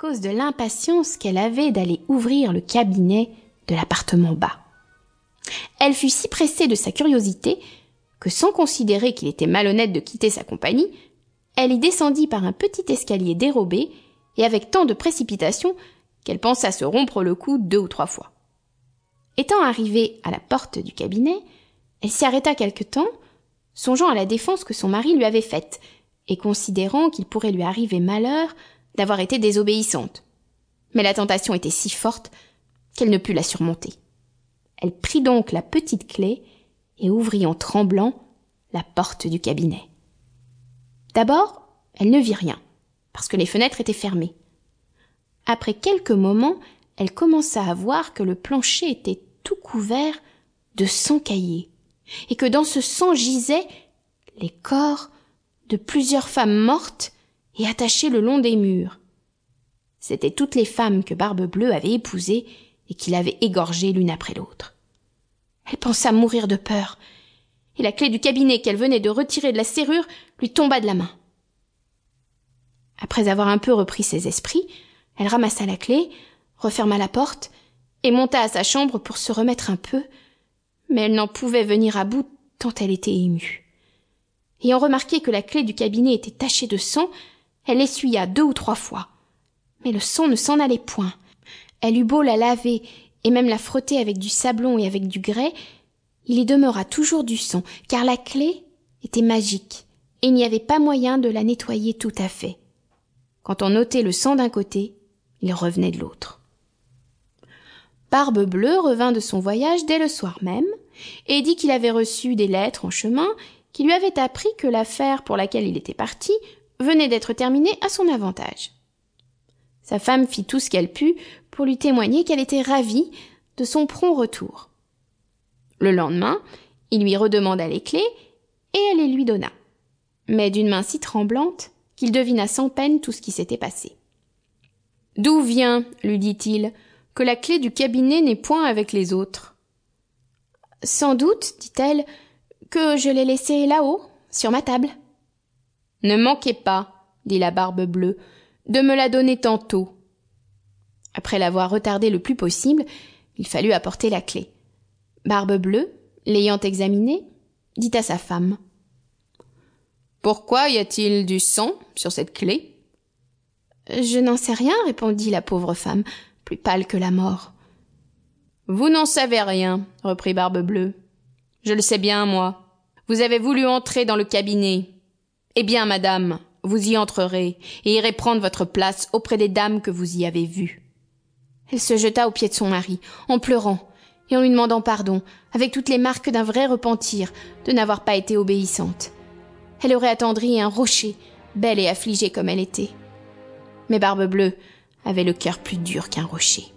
cause de l'impatience qu'elle avait d'aller ouvrir le cabinet de l'appartement bas. Elle fut si pressée de sa curiosité que sans considérer qu'il était malhonnête de quitter sa compagnie, elle y descendit par un petit escalier dérobé et avec tant de précipitation qu'elle pensa se rompre le cou deux ou trois fois. Étant arrivée à la porte du cabinet, elle s'y arrêta quelque temps, songeant à la défense que son mari lui avait faite, et considérant qu'il pourrait lui arriver malheur d'avoir été désobéissante. Mais la tentation était si forte qu'elle ne put la surmonter. Elle prit donc la petite clé et ouvrit en tremblant la porte du cabinet. D'abord, elle ne vit rien, parce que les fenêtres étaient fermées. Après quelques moments, elle commença à voir que le plancher était tout couvert de sang caillé, et que dans ce sang gisaient les corps de plusieurs femmes mortes et attachées le long des murs. C'étaient toutes les femmes que Barbe Bleue avait épousées et qu'il avait égorgées l'une après l'autre. Elle pensa mourir de peur, et la clé du cabinet qu'elle venait de retirer de la serrure lui tomba de la main. Après avoir un peu repris ses esprits, elle ramassa la clé, referma la porte, et monta à sa chambre pour se remettre un peu, mais elle n'en pouvait venir à bout tant elle était émue. Ayant remarqué que la clé du cabinet était tachée de sang, elle l'essuya deux ou trois fois. Mais le sang ne s'en allait point. Elle eut beau la laver et même la frotter avec du sablon et avec du grès, il y demeura toujours du sang, car la clé était magique, et il n'y avait pas moyen de la nettoyer tout à fait. Quand on ôtait le sang d'un côté, il revenait de l'autre. Barbe Bleue revint de son voyage dès le soir même, et dit qu'il avait reçu des lettres en chemin qui lui avaient appris que l'affaire pour laquelle il était parti venait d'être terminée à son avantage. Sa femme fit tout ce qu'elle put pour lui témoigner qu'elle était ravie de son prompt retour. Le lendemain, il lui redemanda les clés et elle les lui donna, mais d'une main si tremblante qu'il devina sans peine tout ce qui s'était passé. D'où vient, lui dit-il, que la clé du cabinet n'est point avec les autres Sans doute, dit-elle, que je l'ai laissée là-haut, sur ma table. Ne manquez pas, dit la barbe bleue, de me la donner tantôt. Après l'avoir retardé le plus possible, il fallut apporter la clé. Barbe bleue, l'ayant examinée, dit à sa femme. Pourquoi y a-t-il du sang sur cette clé? Je n'en sais rien, répondit la pauvre femme, plus pâle que la mort. Vous n'en savez rien, reprit Barbe Bleue. Je le sais bien, moi. Vous avez voulu entrer dans le cabinet. Eh bien, madame, vous y entrerez et irez prendre votre place auprès des dames que vous y avez vues. Elle se jeta aux pieds de son mari, en pleurant, et en lui demandant pardon, avec toutes les marques d'un vrai repentir de n'avoir pas été obéissante. Elle aurait attendri un rocher, belle et affligée comme elle était. Mais Barbe Bleue avait le cœur plus dur qu'un rocher.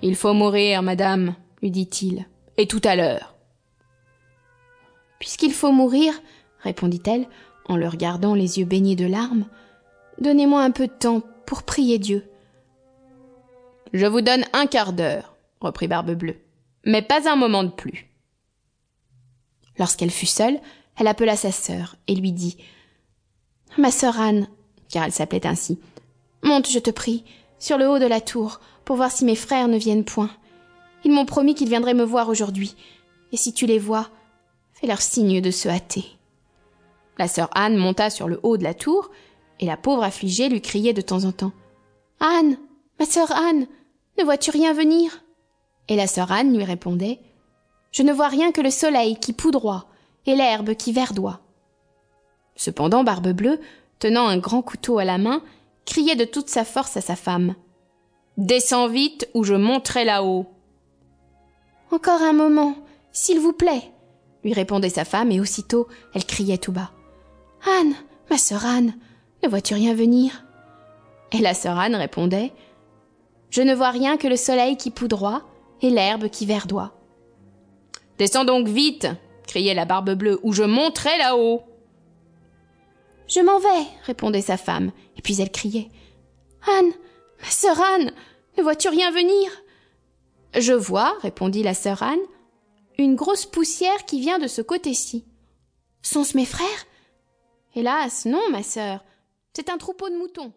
Il faut mourir, madame, lui dit-il, et tout à l'heure. Puisqu'il faut mourir, répondit-elle, en le regardant les yeux baignés de larmes, donnez-moi un peu de temps pour prier Dieu. Je vous donne un quart d'heure, reprit Barbe Bleue, mais pas un moment de plus. Lorsqu'elle fut seule, elle appela sa sœur et lui dit Ma sœur Anne, car elle s'appelait ainsi, monte, je te prie, sur le haut de la tour, pour voir si mes frères ne viennent point. Ils m'ont promis qu'ils viendraient me voir aujourd'hui, et si tu les vois, fais leur signe de se hâter. La sœur Anne monta sur le haut de la tour, et la pauvre affligée lui criait de temps en temps. Anne. Ma sœur Anne. Ne vois tu rien venir? Et la sœur Anne lui répondait. Je ne vois rien que le soleil qui poudroie, et l'herbe qui verdoie. Cependant Barbe Bleue, tenant un grand couteau à la main, criait de toute sa force à sa femme. Descends vite ou je monterai là-haut. Encore un moment, s'il vous plaît, lui répondait sa femme, et aussitôt elle criait tout bas. Anne, ma sœur Anne, ne vois-tu rien venir? Et la sœur Anne répondait Je ne vois rien que le soleil qui poudroie et l'herbe qui verdoie. Descends donc vite, criait la barbe bleue, ou je monterai là-haut. Je m'en vais, répondait sa femme, et puis elle criait. Anne, ma sœur Anne, ne vois-tu rien venir? Je vois, répondit la sœur Anne, une grosse poussière qui vient de ce côté-ci. Sont-ce mes frères? Hélas, non, ma sœur. C'est un troupeau de moutons.